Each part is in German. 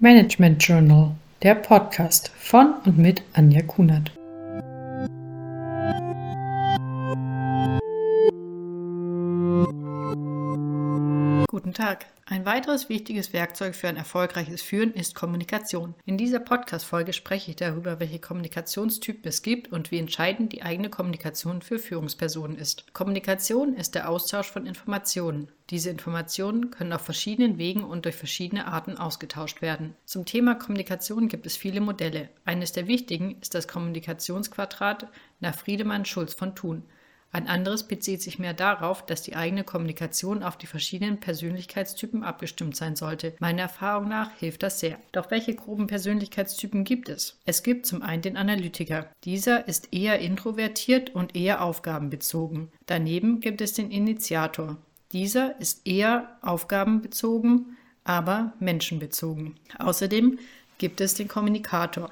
Management Journal, der Podcast von und mit Anja Kunert. Tag. Ein weiteres wichtiges Werkzeug für ein erfolgreiches Führen ist Kommunikation. In dieser Podcast-Folge spreche ich darüber, welche Kommunikationstypen es gibt und wie entscheidend die eigene Kommunikation für Führungspersonen ist. Kommunikation ist der Austausch von Informationen. Diese Informationen können auf verschiedenen Wegen und durch verschiedene Arten ausgetauscht werden. Zum Thema Kommunikation gibt es viele Modelle. Eines der wichtigen ist das Kommunikationsquadrat nach Friedemann Schulz von Thun. Ein anderes bezieht sich mehr darauf, dass die eigene Kommunikation auf die verschiedenen Persönlichkeitstypen abgestimmt sein sollte. Meiner Erfahrung nach hilft das sehr. Doch welche groben Persönlichkeitstypen gibt es? Es gibt zum einen den Analytiker. Dieser ist eher introvertiert und eher aufgabenbezogen. Daneben gibt es den Initiator. Dieser ist eher aufgabenbezogen, aber menschenbezogen. Außerdem gibt es den Kommunikator.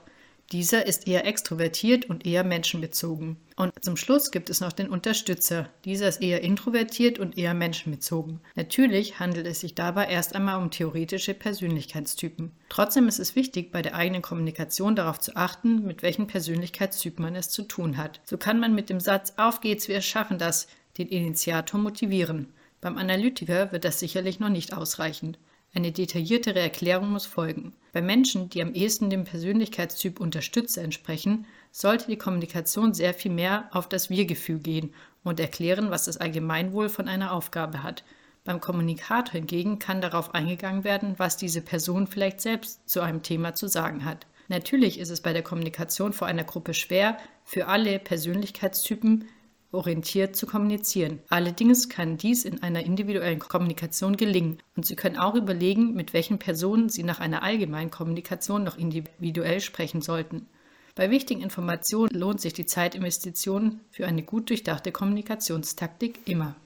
Dieser ist eher extrovertiert und eher menschenbezogen. Und zum Schluss gibt es noch den Unterstützer. Dieser ist eher introvertiert und eher menschenbezogen. Natürlich handelt es sich dabei erst einmal um theoretische Persönlichkeitstypen. Trotzdem ist es wichtig, bei der eigenen Kommunikation darauf zu achten, mit welchen Persönlichkeitstypen man es zu tun hat. So kann man mit dem Satz Auf geht's, wir schaffen das den Initiator motivieren. Beim Analytiker wird das sicherlich noch nicht ausreichen. Eine detailliertere Erklärung muss folgen. Bei Menschen, die am ehesten dem Persönlichkeitstyp Unterstützer entsprechen, sollte die Kommunikation sehr viel mehr auf das Wir-Gefühl gehen und erklären, was das Allgemeinwohl von einer Aufgabe hat. Beim Kommunikator hingegen kann darauf eingegangen werden, was diese Person vielleicht selbst zu einem Thema zu sagen hat. Natürlich ist es bei der Kommunikation vor einer Gruppe schwer, für alle Persönlichkeitstypen orientiert zu kommunizieren. Allerdings kann dies in einer individuellen Kommunikation gelingen und Sie können auch überlegen, mit welchen Personen Sie nach einer allgemeinen Kommunikation noch individuell sprechen sollten. Bei wichtigen Informationen lohnt sich die Zeitinvestition für eine gut durchdachte Kommunikationstaktik immer.